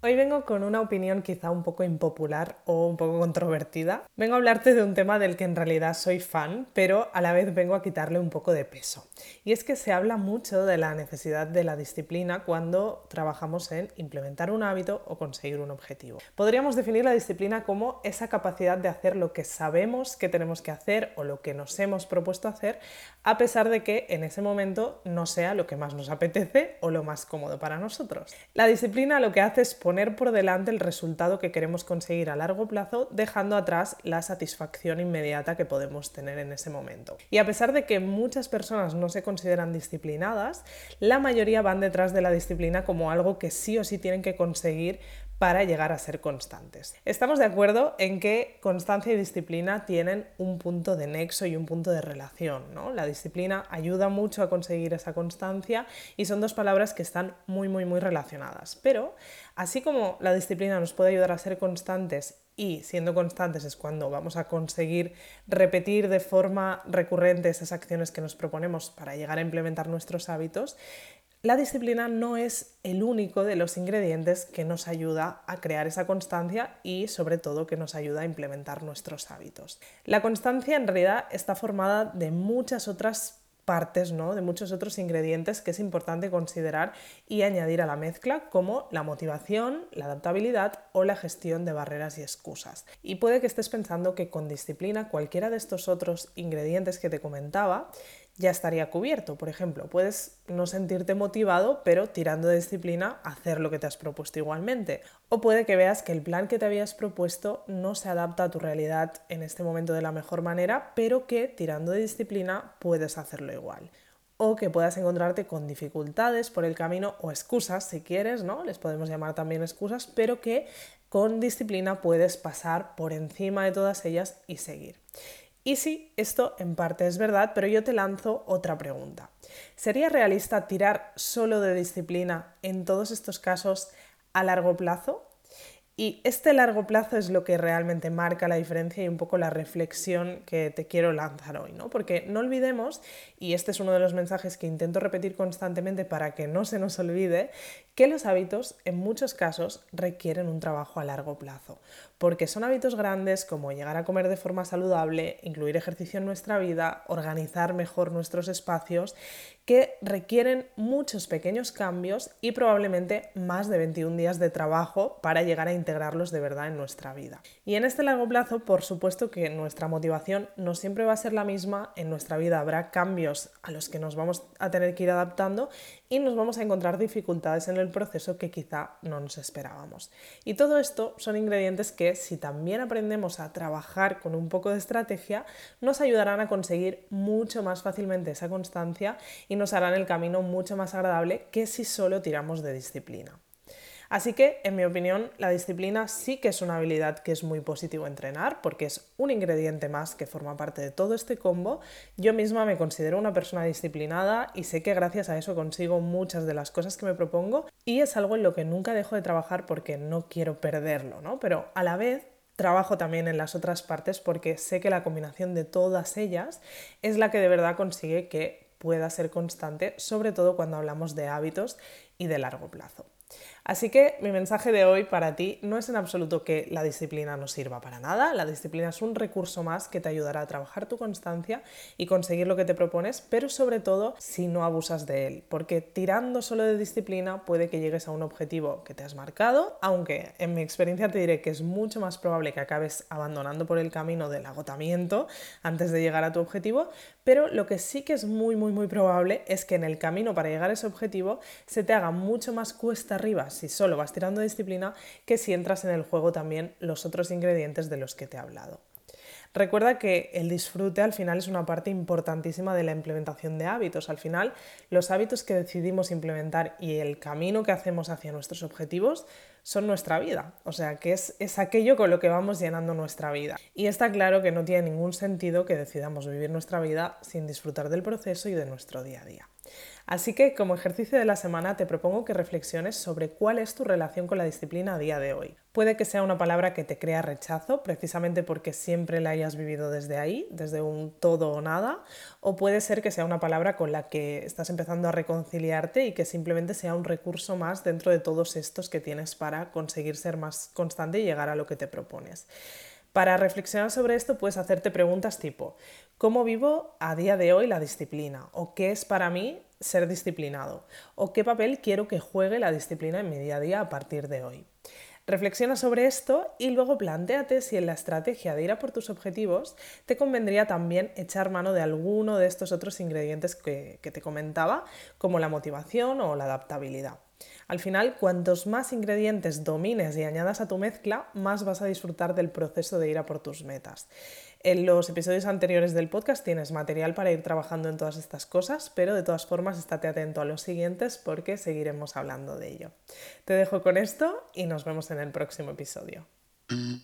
Hoy vengo con una opinión quizá un poco impopular o un poco controvertida. Vengo a hablarte de un tema del que en realidad soy fan, pero a la vez vengo a quitarle un poco de peso. Y es que se habla mucho de la necesidad de la disciplina cuando trabajamos en implementar un hábito o conseguir un objetivo. Podríamos definir la disciplina como esa capacidad de hacer lo que sabemos que tenemos que hacer o lo que nos hemos propuesto hacer, a pesar de que en ese momento no sea lo que más nos apetece o lo más cómodo para nosotros. La disciplina lo que hace es poner por delante el resultado que queremos conseguir a largo plazo, dejando atrás la satisfacción inmediata que podemos tener en ese momento. Y a pesar de que muchas personas no se consideran disciplinadas, la mayoría van detrás de la disciplina como algo que sí o sí tienen que conseguir para llegar a ser constantes. Estamos de acuerdo en que constancia y disciplina tienen un punto de nexo y un punto de relación. ¿no? La disciplina ayuda mucho a conseguir esa constancia y son dos palabras que están muy, muy, muy relacionadas. Pero así como la disciplina nos puede ayudar a ser constantes y siendo constantes es cuando vamos a conseguir repetir de forma recurrente esas acciones que nos proponemos para llegar a implementar nuestros hábitos, la disciplina no es el único de los ingredientes que nos ayuda a crear esa constancia y sobre todo que nos ayuda a implementar nuestros hábitos. La constancia en realidad está formada de muchas otras partes, ¿no? de muchos otros ingredientes que es importante considerar y añadir a la mezcla, como la motivación, la adaptabilidad o la gestión de barreras y excusas. Y puede que estés pensando que con disciplina cualquiera de estos otros ingredientes que te comentaba ya estaría cubierto. Por ejemplo, puedes no sentirte motivado, pero tirando de disciplina, hacer lo que te has propuesto igualmente. O puede que veas que el plan que te habías propuesto no se adapta a tu realidad en este momento de la mejor manera, pero que tirando de disciplina puedes hacerlo igual. O que puedas encontrarte con dificultades por el camino o excusas, si quieres, ¿no? Les podemos llamar también excusas, pero que con disciplina puedes pasar por encima de todas ellas y seguir. Y sí, esto en parte es verdad, pero yo te lanzo otra pregunta. ¿Sería realista tirar solo de disciplina en todos estos casos a largo plazo? Y este largo plazo es lo que realmente marca la diferencia y un poco la reflexión que te quiero lanzar hoy, ¿no? Porque no olvidemos, y este es uno de los mensajes que intento repetir constantemente para que no se nos olvide, que los hábitos en muchos casos requieren un trabajo a largo plazo, porque son hábitos grandes como llegar a comer de forma saludable, incluir ejercicio en nuestra vida, organizar mejor nuestros espacios, que requieren muchos pequeños cambios y probablemente más de 21 días de trabajo para llegar a integrarlos de verdad en nuestra vida. Y en este largo plazo, por supuesto que nuestra motivación no siempre va a ser la misma, en nuestra vida habrá cambios a los que nos vamos a tener que ir adaptando y nos vamos a encontrar dificultades en el proceso que quizá no nos esperábamos. Y todo esto son ingredientes que si también aprendemos a trabajar con un poco de estrategia, nos ayudarán a conseguir mucho más fácilmente esa constancia y nos harán el camino mucho más agradable que si solo tiramos de disciplina. Así que, en mi opinión, la disciplina sí que es una habilidad que es muy positivo entrenar porque es un ingrediente más que forma parte de todo este combo. Yo misma me considero una persona disciplinada y sé que gracias a eso consigo muchas de las cosas que me propongo y es algo en lo que nunca dejo de trabajar porque no quiero perderlo, ¿no? Pero a la vez trabajo también en las otras partes porque sé que la combinación de todas ellas es la que de verdad consigue que pueda ser constante, sobre todo cuando hablamos de hábitos y de largo plazo. Así que mi mensaje de hoy para ti no es en absoluto que la disciplina no sirva para nada, la disciplina es un recurso más que te ayudará a trabajar tu constancia y conseguir lo que te propones, pero sobre todo si no abusas de él, porque tirando solo de disciplina puede que llegues a un objetivo que te has marcado, aunque en mi experiencia te diré que es mucho más probable que acabes abandonando por el camino del agotamiento antes de llegar a tu objetivo, pero lo que sí que es muy muy muy probable es que en el camino para llegar a ese objetivo se te haga mucho más cuesta arriba si solo vas tirando disciplina que si entras en el juego también los otros ingredientes de los que te he hablado. Recuerda que el disfrute al final es una parte importantísima de la implementación de hábitos. Al final, los hábitos que decidimos implementar y el camino que hacemos hacia nuestros objetivos son nuestra vida. O sea, que es, es aquello con lo que vamos llenando nuestra vida. Y está claro que no tiene ningún sentido que decidamos vivir nuestra vida sin disfrutar del proceso y de nuestro día a día. Así que como ejercicio de la semana te propongo que reflexiones sobre cuál es tu relación con la disciplina a día de hoy. Puede que sea una palabra que te crea rechazo, precisamente porque siempre la hayas vivido desde ahí, desde un todo o nada, o puede ser que sea una palabra con la que estás empezando a reconciliarte y que simplemente sea un recurso más dentro de todos estos que tienes para conseguir ser más constante y llegar a lo que te propones. Para reflexionar sobre esto puedes hacerte preguntas tipo, ¿cómo vivo a día de hoy la disciplina? ¿O qué es para mí ser disciplinado? ¿O qué papel quiero que juegue la disciplina en mi día a día a partir de hoy? Reflexiona sobre esto y luego planteate si en la estrategia de ir a por tus objetivos te convendría también echar mano de alguno de estos otros ingredientes que, que te comentaba, como la motivación o la adaptabilidad. Al final, cuantos más ingredientes domines y añadas a tu mezcla, más vas a disfrutar del proceso de ir a por tus metas. En los episodios anteriores del podcast tienes material para ir trabajando en todas estas cosas, pero de todas formas estate atento a los siguientes porque seguiremos hablando de ello. Te dejo con esto y nos vemos en el próximo episodio.